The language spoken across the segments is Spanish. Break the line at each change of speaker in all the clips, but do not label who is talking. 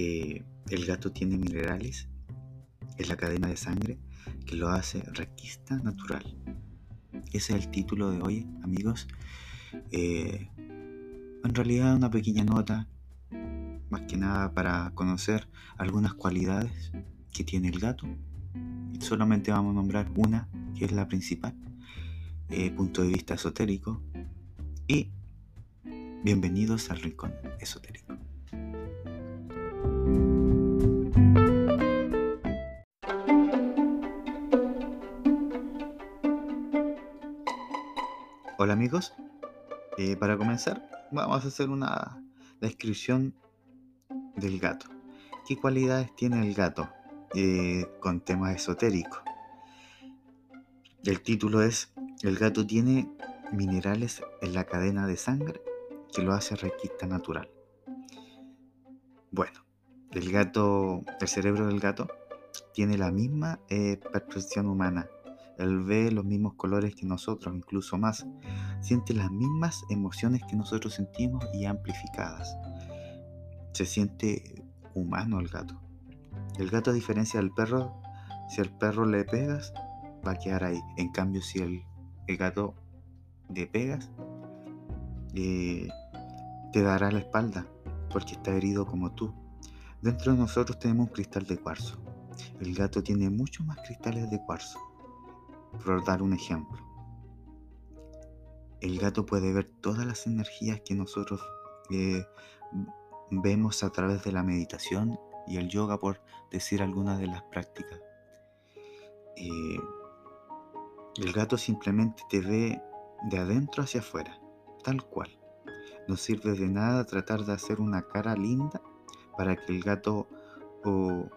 Eh, el gato tiene minerales en la cadena de sangre que lo hace requista natural. Ese es el título de hoy, amigos. Eh, en realidad una pequeña nota, más que nada para conocer algunas cualidades que tiene el gato. Solamente vamos a nombrar una, que es la principal, eh, punto de vista esotérico. Y bienvenidos al Rincón Esotérico. Hola amigos, eh, para comenzar vamos a hacer una descripción del gato. ¿Qué cualidades tiene el gato eh, con temas esotéricos? El título es El gato tiene minerales en la cadena de sangre que lo hace requista natural. Bueno, el gato, el cerebro del gato tiene la misma eh, humana él ve los mismos colores que nosotros, incluso más. Siente las mismas emociones que nosotros sentimos y amplificadas. Se siente humano el gato. El gato, a diferencia del perro, si al perro le pegas, va a quedar ahí. En cambio, si el, gato le pegas, eh, te dará la espalda porque está herido como tú. Dentro de nosotros tenemos un cristal de cuarzo. El gato tiene muchos más cristales de cuarzo por dar un ejemplo. El gato puede ver todas las energías que nosotros eh, vemos a través de la meditación y el yoga, por decir algunas de las prácticas. Eh, el gato simplemente te ve de adentro hacia afuera, tal cual. No sirve de nada tratar de hacer una cara linda para que el gato o,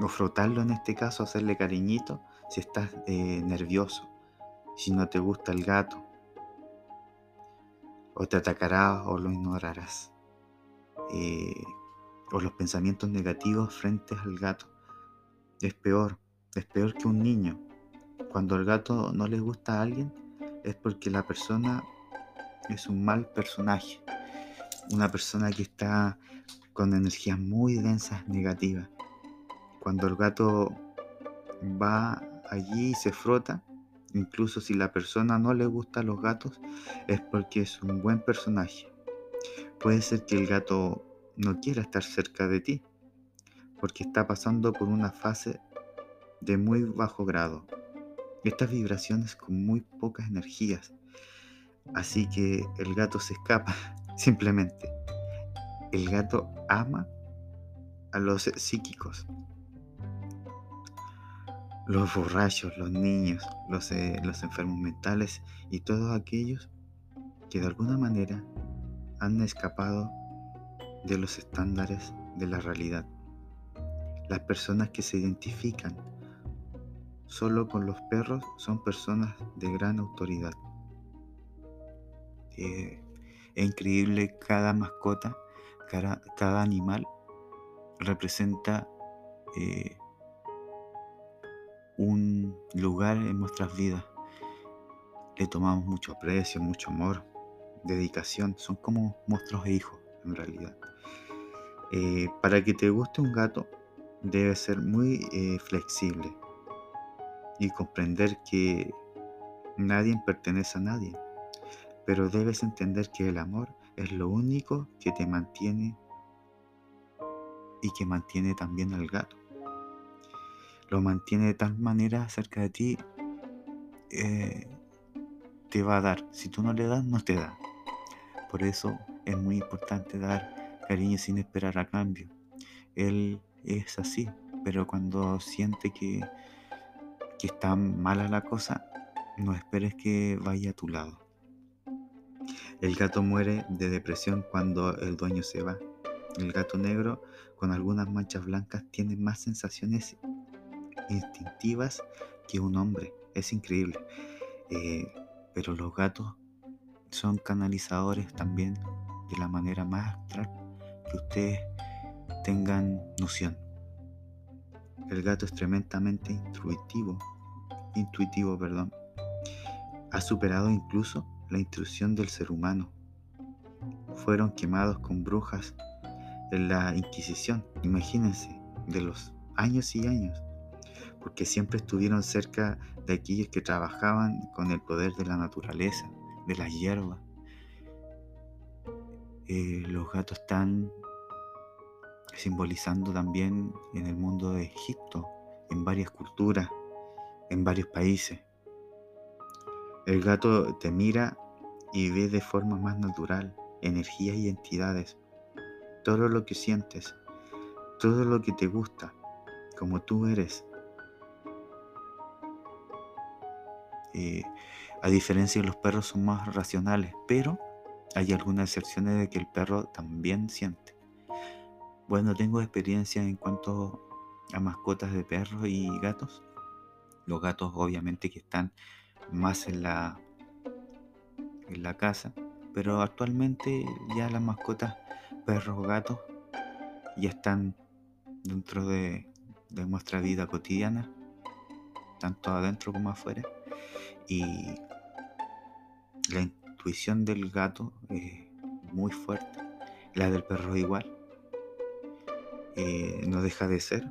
o frotarlo en este caso, hacerle cariñito, si estás eh, nervioso, si no te gusta el gato, o te atacará o lo ignorarás, eh, o los pensamientos negativos frente al gato. Es peor, es peor que un niño. Cuando el gato no le gusta a alguien es porque la persona es un mal personaje, una persona que está con energías muy densas negativas. Cuando el gato va allí se frota. Incluso si la persona no le gusta a los gatos, es porque es un buen personaje. Puede ser que el gato no quiera estar cerca de ti, porque está pasando por una fase de muy bajo grado. Estas vibraciones con muy pocas energías. Así que el gato se escapa, simplemente. El gato ama a los psíquicos, los borrachos, los niños, eh, los, enfermos mentales y todos aquellos que de alguna manera han escapado de los estándares de la realidad. Las personas que se identifican solo con los perros son personas de gran autoridad. Eh, es increíble cada mascota, cada, animal representa eh, un lugar en nuestras vidas. Le tomamos mucho aprecio, mucho amor, dedicación. Son como nuestros hijos, en realidad. Eh, para que te guste un gato, debe ser muy eh, flexible y comprender que nadie pertenece a nadie. Pero debes entender que el amor es lo único que te mantiene y que mantiene también al gato lo mantiene de tal manera cerca de ti, eh, te va a dar. Si tú no le das, no te da. Por eso es muy importante dar cariño sin esperar a cambio. Él es así, pero cuando siente que, que está mala la cosa, no esperes que vaya a tu lado. El gato muere de depresión cuando el dueño se va. El gato negro con algunas manchas blancas tiene más sensaciones instintivas que un hombre. Es increíble. Eh, pero los gatos son canalizadores también de la manera más astral que ustedes tengan noción. El gato es tremendamente intuitivo, intuitivo, perdón. Ha superado incluso la instrucción del ser humano. Fueron quemados con brujas la Inquisición, imagínense, de los años y años, porque siempre estuvieron cerca de aquellos que trabajaban con el poder de la naturaleza, de las hierbas. Eh, los gatos están simbolizando también en el mundo de Egipto, en varias culturas, en varios países. El gato te mira y ve de forma más natural energías y entidades, todo lo que sientes, todo lo que te gusta, como tú eres. Eh, a diferencia de los perros son más racionales, pero hay algunas excepciones de que el perro también siente. Bueno, tengo experiencia en cuanto a mascotas de perros y gatos. Los gatos obviamente que están más en la, en la casa, pero actualmente ya las mascotas perros o gatos ya están dentro de, de nuestra vida cotidiana, tanto adentro como afuera. Y la intuición del gato es muy fuerte, la del perro igual. Eh, no deja de ser.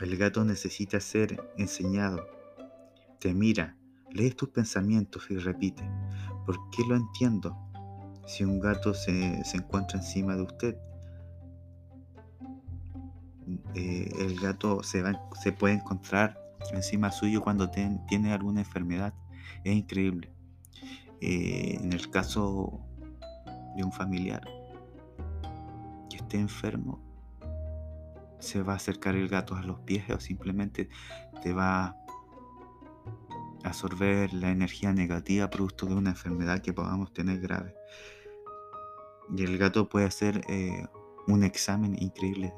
El gato necesita ser enseñado. Te mira, lee tus pensamientos y repite. ¿Por qué lo entiendo? Si un gato se, se encuentra encima de usted, eh, el gato se, va, se puede encontrar encima suyo cuando tiene alguna enfermedad. Es increíble. Eh, en el caso de un familiar que esté enfermo, se va a acercar el gato a los pies o simplemente te va a absorber la energía negativa producto de una enfermedad que podamos tener grave. Y el gato puede hacer eh, un examen increíble,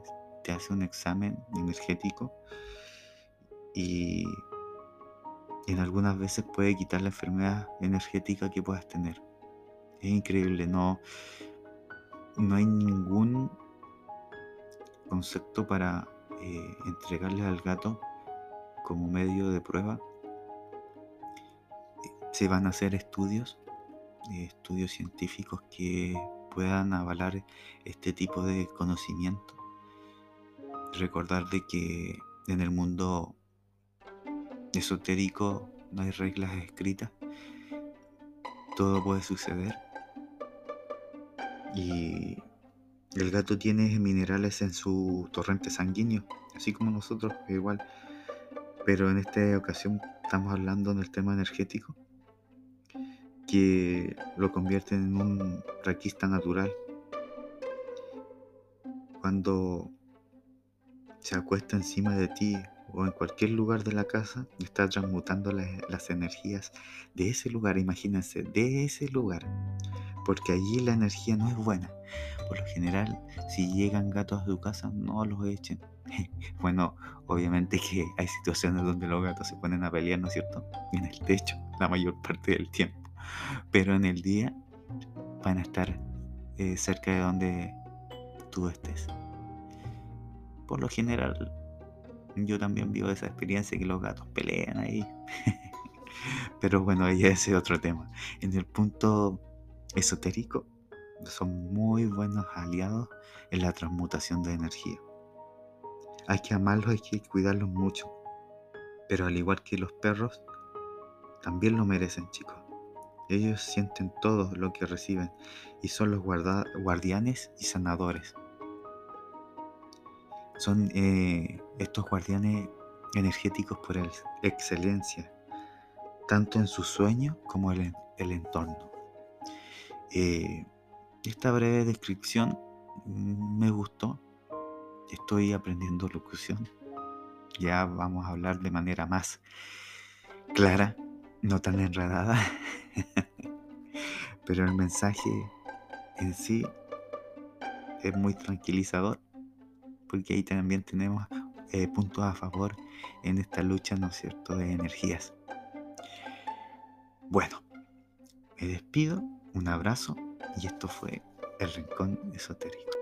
te hace un examen energético y en algunas veces puede quitar la enfermedad energética que puedas tener. Es increíble, no, no hay ningún concepto para eh, entregarle al gato como medio de prueba. Se van a hacer estudios, eh, estudios científicos que puedan avalar este tipo de conocimiento. Recordar de que en el mundo esotérico no hay reglas escritas, todo puede suceder y el gato tiene minerales en su torrente sanguíneo, así como nosotros, igual. Pero en esta ocasión estamos hablando en el tema energético, que lo convierte en un raquista natural. Cuando se acuesta encima de ti o en cualquier lugar de la casa, está transmutando las energías de ese lugar, imagínense, de ese lugar porque allí la energía no es buena. Por lo general, si llegan gatos a tu casa, no los echen. bueno, obviamente que hay situaciones donde los gatos se ponen a pelear, ¿no es cierto? En el techo, la mayor parte del tiempo. Pero en el día van a estar eh, cerca de donde tú estés. Por lo general, yo también vivo esa experiencia que los gatos pelean ahí. Pero bueno, ahí ese es otro tema. En el punto esotérico son muy buenos aliados en la transmutación de energía. Hay que amarlos, hay que cuidarlos mucho. Pero al igual que los perros, también lo merecen, chicos. Ellos sienten todo lo que reciben y son los guardianes y sanadores. Son eh, estos guardianes energéticos por excelencia, tanto en su sueño como en el entorno. Eh, esta breve descripción me gustó. Estoy aprendiendo locución. Ya vamos a hablar de manera más clara, no tan enredada. Pero el mensaje en sí es muy tranquilizador, porque ahí también tenemos eh, puntos a favor en esta lucha, ¿no es cierto?, de energías. Bueno, me despido un abrazo y esto fue El Rincón Esotérico.